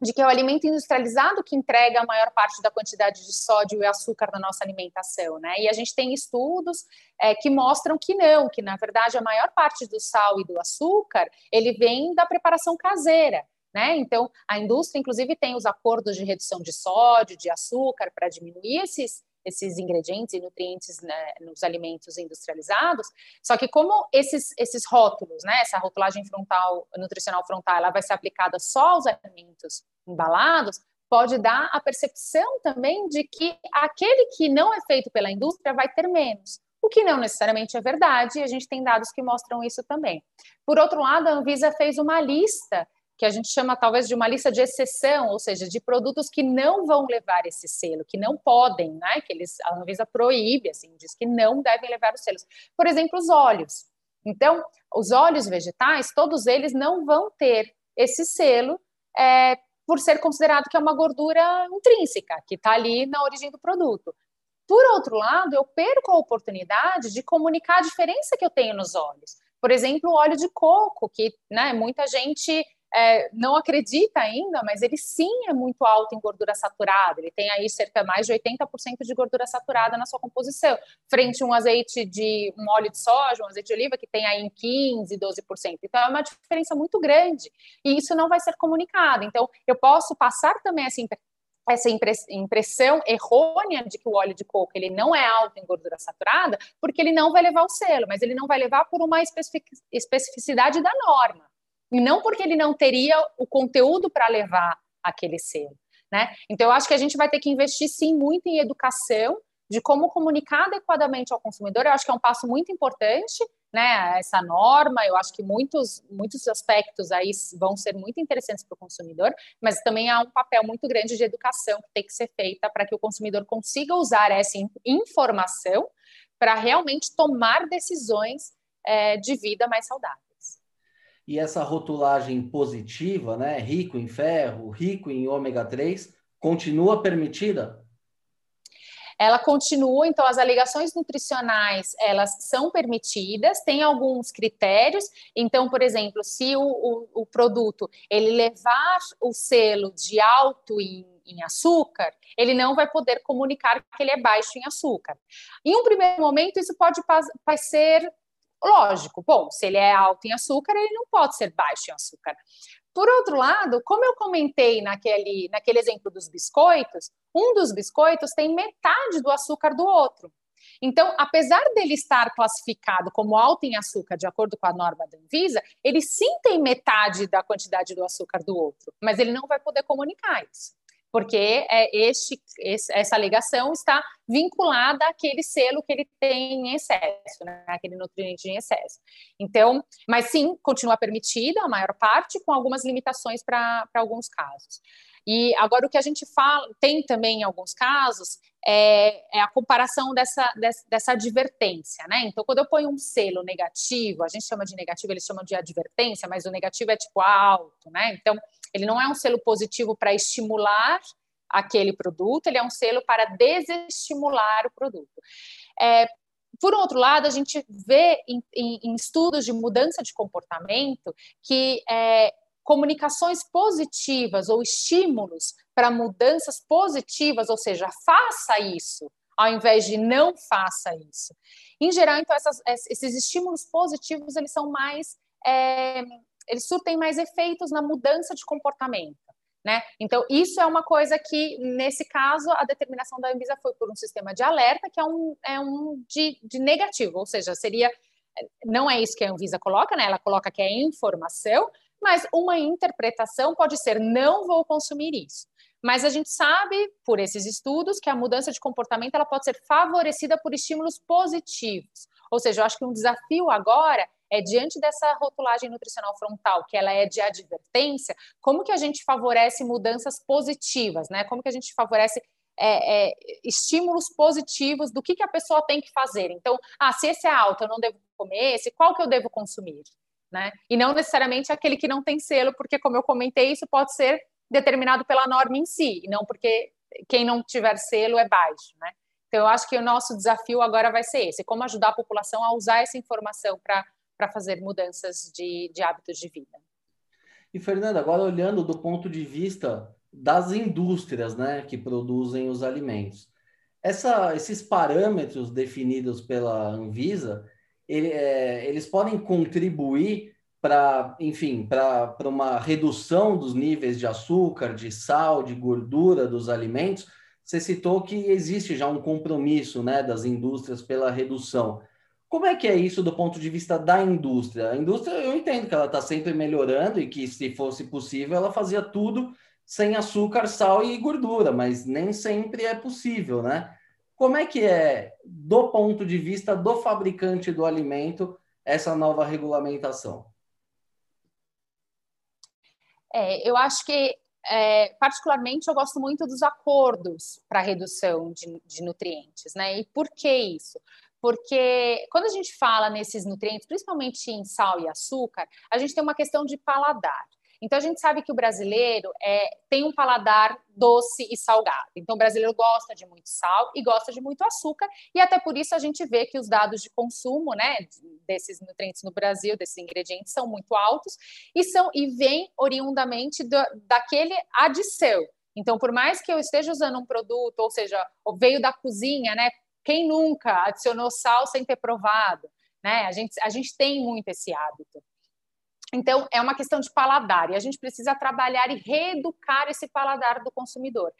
de que é o alimento industrializado que entrega a maior parte da quantidade de sódio e açúcar na nossa alimentação, né? E a gente tem estudos é, que mostram que não, que na verdade a maior parte do sal e do açúcar ele vem da preparação caseira. Né? Então, a indústria, inclusive, tem os acordos de redução de sódio, de açúcar, para diminuir esses, esses ingredientes e nutrientes né, nos alimentos industrializados. Só que como esses, esses rótulos, né, essa rotulagem frontal, nutricional frontal, ela vai ser aplicada só aos alimentos embalados, pode dar a percepção também de que aquele que não é feito pela indústria vai ter menos. O que não necessariamente é verdade, e a gente tem dados que mostram isso também. Por outro lado, a Anvisa fez uma lista que a gente chama talvez de uma lista de exceção, ou seja, de produtos que não vão levar esse selo, que não podem, né? Que eles, a Anvisa proíbe, assim, diz que não devem levar os selos. Por exemplo, os óleos. Então, os óleos vegetais, todos eles não vão ter esse selo, é, por ser considerado que é uma gordura intrínseca, que está ali na origem do produto. Por outro lado, eu perco a oportunidade de comunicar a diferença que eu tenho nos óleos. Por exemplo, o óleo de coco, que né, muita gente é, não acredita ainda, mas ele sim é muito alto em gordura saturada. Ele tem aí cerca mais de 80% de gordura saturada na sua composição, frente a um azeite de um óleo de soja, um azeite de oliva que tem aí em 15, 12%. Então é uma diferença muito grande e isso não vai ser comunicado. Então eu posso passar também essa essa impressão errônea de que o óleo de coco ele não é alto em gordura saturada, porque ele não vai levar o selo, mas ele não vai levar por uma especificidade da norma e não porque ele não teria o conteúdo para levar aquele selo. Né? Então, eu acho que a gente vai ter que investir sim muito em educação de como comunicar adequadamente ao consumidor. Eu acho que é um passo muito importante, né? Essa norma, eu acho que muitos, muitos aspectos aí vão ser muito interessantes para o consumidor, mas também há um papel muito grande de educação que tem que ser feita para que o consumidor consiga usar essa informação para realmente tomar decisões é, de vida mais saudável e essa rotulagem positiva, né, rico em ferro, rico em ômega 3, continua permitida? Ela continua, então as alegações nutricionais, elas são permitidas, tem alguns critérios, então, por exemplo, se o, o, o produto, ele levar o selo de alto em em açúcar, ele não vai poder comunicar que ele é baixo em açúcar. Em um primeiro momento, isso pode ser Lógico, bom, se ele é alto em açúcar, ele não pode ser baixo em açúcar. Por outro lado, como eu comentei naquele, naquele exemplo dos biscoitos, um dos biscoitos tem metade do açúcar do outro. Então, apesar dele estar classificado como alto em açúcar, de acordo com a norma da Anvisa, ele sim tem metade da quantidade do açúcar do outro, mas ele não vai poder comunicar isso porque é, este, essa alegação está vinculada àquele selo que ele tem em excesso, né, aquele nutriente em excesso. Então, mas sim, continua permitida a maior parte, com algumas limitações para alguns casos. E agora o que a gente fala, tem também em alguns casos, é, é a comparação dessa, dessa, dessa, advertência, né? Então, quando eu ponho um selo negativo, a gente chama de negativo, eles chamam de advertência, mas o negativo é tipo alto, né? Então, ele não é um selo positivo para estimular aquele produto, ele é um selo para desestimular o produto. É, por outro lado, a gente vê em, em, em, estudos de mudança de comportamento que é, comunicações positivas ou estímulos para mudanças positivas, ou seja, faça isso, ao invés de não faça isso. Em geral, então, essas, esses estímulos positivos, eles são mais, é, eles surtem mais efeitos na mudança de comportamento. Né? Então, isso é uma coisa que, nesse caso, a determinação da Anvisa foi por um sistema de alerta, que é um, é um de, de negativo, ou seja, seria. Não é isso que a Anvisa coloca, né? Ela coloca que é informação, mas uma interpretação pode ser não vou consumir isso. Mas a gente sabe, por esses estudos, que a mudança de comportamento ela pode ser favorecida por estímulos positivos. Ou seja, eu acho que um desafio agora é diante dessa rotulagem nutricional frontal, que ela é de advertência, como que a gente favorece mudanças positivas, né? Como que a gente favorece é, é, estímulos positivos do que, que a pessoa tem que fazer. Então, ah, se esse é alto, eu não devo comer esse, qual que eu devo consumir? Né? E não necessariamente aquele que não tem selo, porque, como eu comentei, isso pode ser determinado pela norma em si, e não porque quem não tiver selo é baixo. Né? Então, eu acho que o nosso desafio agora vai ser esse: como ajudar a população a usar essa informação para fazer mudanças de, de hábitos de vida. E, Fernanda, agora olhando do ponto de vista das indústrias né, que produzem os alimentos. Essa, esses parâmetros definidos pela Anvisa, ele, é, eles podem contribuir para, enfim, para uma redução dos níveis de açúcar, de sal, de gordura dos alimentos. Você citou que existe já um compromisso né, das indústrias pela redução. Como é que é isso do ponto de vista da indústria? A indústria, eu entendo que ela está sempre melhorando e que, se fosse possível, ela fazia tudo sem açúcar, sal e gordura, mas nem sempre é possível, né? Como é que é, do ponto de vista do fabricante do alimento, essa nova regulamentação? É, eu acho que, é, particularmente, eu gosto muito dos acordos para redução de, de nutrientes, né? E por que isso? Porque quando a gente fala nesses nutrientes, principalmente em sal e açúcar, a gente tem uma questão de paladar. Então a gente sabe que o brasileiro é, tem um paladar doce e salgado. Então o brasileiro gosta de muito sal e gosta de muito açúcar, e até por isso a gente vê que os dados de consumo, né, desses nutrientes no Brasil, desses ingredientes, são muito altos e são e vêm oriundamente do, daquele adição. Então, por mais que eu esteja usando um produto, ou seja, veio da cozinha, né? Quem nunca adicionou sal sem ter provado? Né? A, gente, a gente tem muito esse hábito. Então, é uma questão de paladar e a gente precisa trabalhar e reeducar esse paladar do consumidor.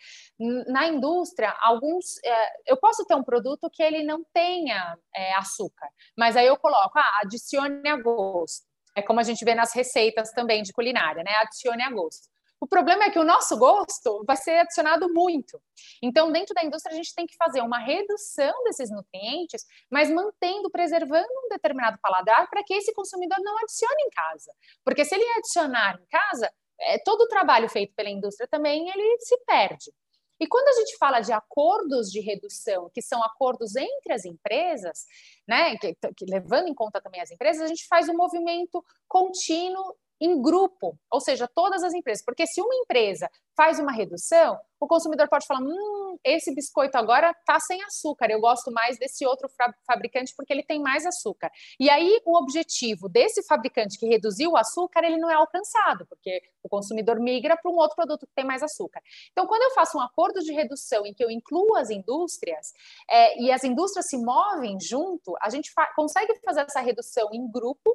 Na indústria, alguns. É, eu posso ter um produto que ele não tenha é, açúcar, mas aí eu coloco, ah, adicione a gosto. É como a gente vê nas receitas também de culinária, né? Adicione a gosto. O problema é que o nosso gosto vai ser adicionado muito. Então, dentro da indústria, a gente tem que fazer uma redução desses nutrientes, mas mantendo, preservando um determinado paladar para que esse consumidor não adicione em casa. Porque se ele adicionar em casa, é, todo o trabalho feito pela indústria também ele se perde. E quando a gente fala de acordos de redução, que são acordos entre as empresas, né, que, que, levando em conta também as empresas, a gente faz um movimento contínuo em grupo, ou seja, todas as empresas. Porque se uma empresa faz uma redução, o consumidor pode falar: hum, esse biscoito agora está sem açúcar, eu gosto mais desse outro fabricante porque ele tem mais açúcar. E aí o objetivo desse fabricante que reduziu o açúcar, ele não é alcançado, porque o consumidor migra para um outro produto que tem mais açúcar. Então, quando eu faço um acordo de redução em que eu incluo as indústrias é, e as indústrias se movem junto, a gente fa consegue fazer essa redução em grupo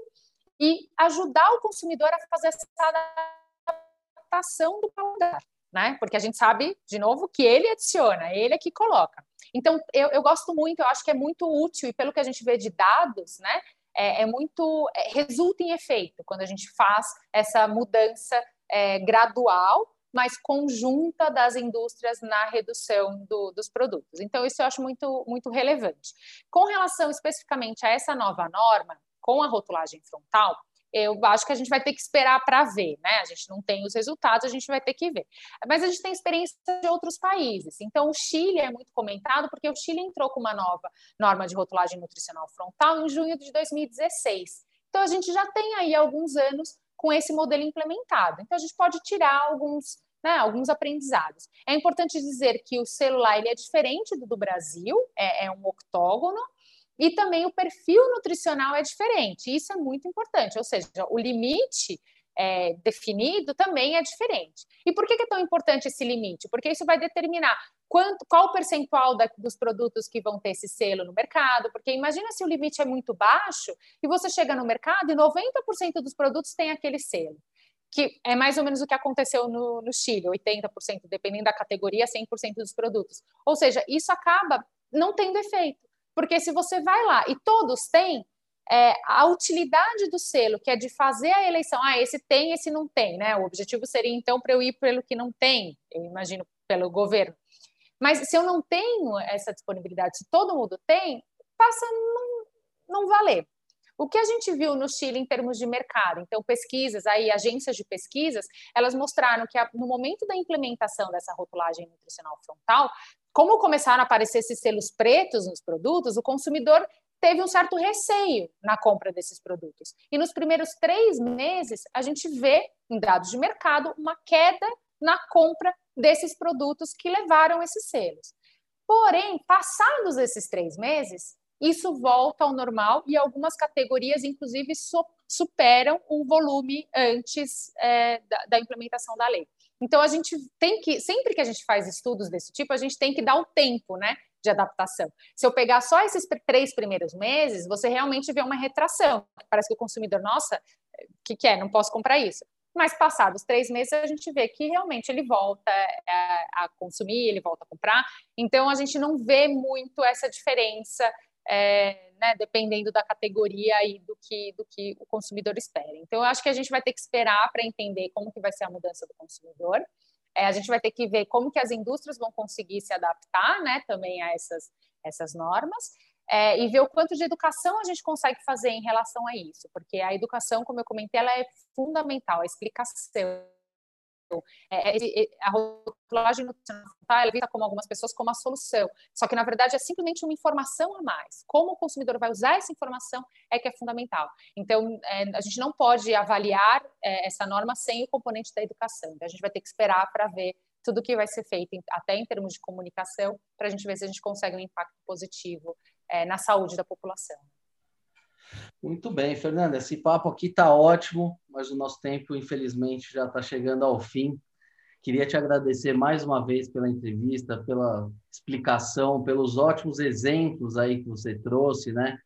e ajudar o consumidor a fazer essa adaptação do paladar, né? Porque a gente sabe, de novo, que ele adiciona, ele é que coloca. Então, eu, eu gosto muito, eu acho que é muito útil, e pelo que a gente vê de dados, né? É, é muito. É, resulta em efeito quando a gente faz essa mudança é, gradual mas conjunta das indústrias na redução do, dos produtos. Então, isso eu acho muito, muito relevante. Com relação especificamente a essa nova norma, com a rotulagem frontal, eu acho que a gente vai ter que esperar para ver, né? A gente não tem os resultados, a gente vai ter que ver. Mas a gente tem experiência de outros países. Então, o Chile é muito comentado porque o Chile entrou com uma nova norma de rotulagem nutricional frontal em junho de 2016. Então, a gente já tem aí alguns anos com esse modelo implementado. Então, a gente pode tirar alguns, né, alguns aprendizados. É importante dizer que o celular ele é diferente do do Brasil, é, é um octógono, e também o perfil nutricional é diferente. Isso é muito importante, ou seja, o limite é, definido também é diferente. E por que é tão importante esse limite? Porque isso vai determinar quanto, qual o percentual da, dos produtos que vão ter esse selo no mercado. Porque imagina se o limite é muito baixo e você chega no mercado e 90% dos produtos tem aquele selo. Que é mais ou menos o que aconteceu no, no Chile, 80%, dependendo da categoria, 100% dos produtos. Ou seja, isso acaba não tendo efeito. Porque se você vai lá e todos têm, é, a utilidade do selo, que é de fazer a eleição, ah, esse tem, esse não tem, né? O objetivo seria então para eu ir pelo que não tem, eu imagino pelo governo. Mas se eu não tenho essa disponibilidade, se todo mundo tem, passa não, não valer. O que a gente viu no Chile em termos de mercado, então pesquisas, aí agências de pesquisas, elas mostraram que no momento da implementação dessa rotulagem nutricional frontal, como começaram a aparecer esses selos pretos nos produtos, o consumidor teve um certo receio na compra desses produtos. E nos primeiros três meses, a gente vê, em dados de mercado, uma queda na compra desses produtos que levaram esses selos. Porém, passados esses três meses, isso volta ao normal e algumas categorias, inclusive, superam o volume antes é, da, da, implementação da lei. Então, a gente tem que, sempre que a gente faz estudos desse tipo, a gente tem que dar o tempo, né? De adaptação. Se eu pegar só esses três primeiros meses, você realmente vê uma retração. Parece que o consumidor, nossa, o que, que é? Não posso comprar isso mas passados três meses a gente vê que realmente ele volta a, a, consumir, ele volta a comprar. Então a gente não vê muito essa diferença é, né, dependendo da categoria e do que, do que o consumidor espera. Então, eu acho que a gente vai ter que esperar para entender como que vai ser a mudança do consumidor. É, a gente vai ter que ver como que as indústrias vão conseguir se adaptar né, também a essas, essas normas. É, e ver o quanto de educação a gente consegue fazer em relação a isso, porque a educação, como eu comentei, ela é fundamental, a explicação é, é, é, a rotulagem nutricional é vista como algumas pessoas como a solução, só que na verdade é simplesmente uma informação a mais. Como o consumidor vai usar essa informação é que é fundamental. Então, é, a gente não pode avaliar é, essa norma sem o componente da educação. Então, a gente vai ter que esperar para ver tudo que vai ser feito, até em termos de comunicação, para a gente ver se a gente consegue um impacto positivo é, na saúde da população. Muito bem, Fernanda. Esse papo aqui está ótimo, mas o nosso tempo, infelizmente, já está chegando ao fim. Queria te agradecer mais uma vez pela entrevista, pela explicação, pelos ótimos exemplos aí que você trouxe, né?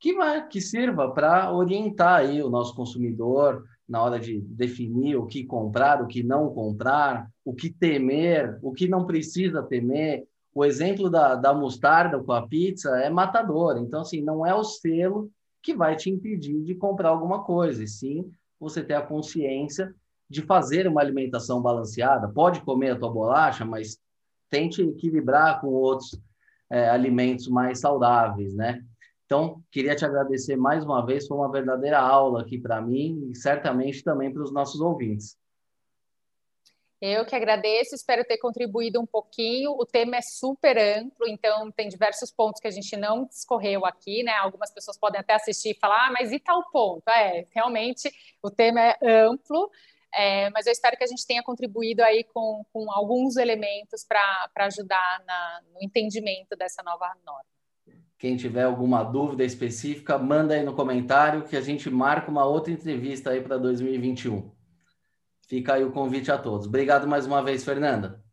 Que, que sirva para orientar aí o nosso consumidor na hora de definir o que comprar, o que não comprar, o que temer, o que não precisa temer. O exemplo da, da mostarda com a pizza é matador. Então, assim, não é o selo que vai te impedir de comprar alguma coisa, e sim você ter a consciência de fazer uma alimentação balanceada. Pode comer a tua bolacha, mas tente equilibrar com outros é, alimentos mais saudáveis, né? Então, queria te agradecer mais uma vez, foi uma verdadeira aula aqui para mim e certamente também para os nossos ouvintes. Eu que agradeço, espero ter contribuído um pouquinho. O tema é super amplo, então tem diversos pontos que a gente não discorreu aqui, né? Algumas pessoas podem até assistir e falar, ah, mas e tal ponto? É, realmente o tema é amplo, é, mas eu espero que a gente tenha contribuído aí com, com alguns elementos para ajudar na, no entendimento dessa nova norma. Quem tiver alguma dúvida específica, manda aí no comentário que a gente marca uma outra entrevista aí para 2021. Fica aí o convite a todos. Obrigado mais uma vez, Fernanda.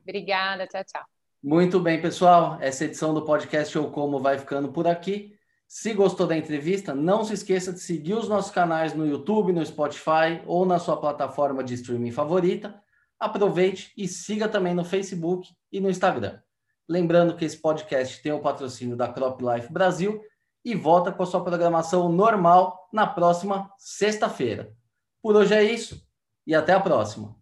Obrigada, tchau, tchau. Muito bem, pessoal. Essa edição do podcast Eu Como vai ficando por aqui. Se gostou da entrevista, não se esqueça de seguir os nossos canais no YouTube, no Spotify ou na sua plataforma de streaming favorita. Aproveite e siga também no Facebook e no Instagram. Lembrando que esse podcast tem o patrocínio da Crop Life Brasil e volta com a sua programação normal na próxima sexta-feira. Por hoje é isso e até a próxima.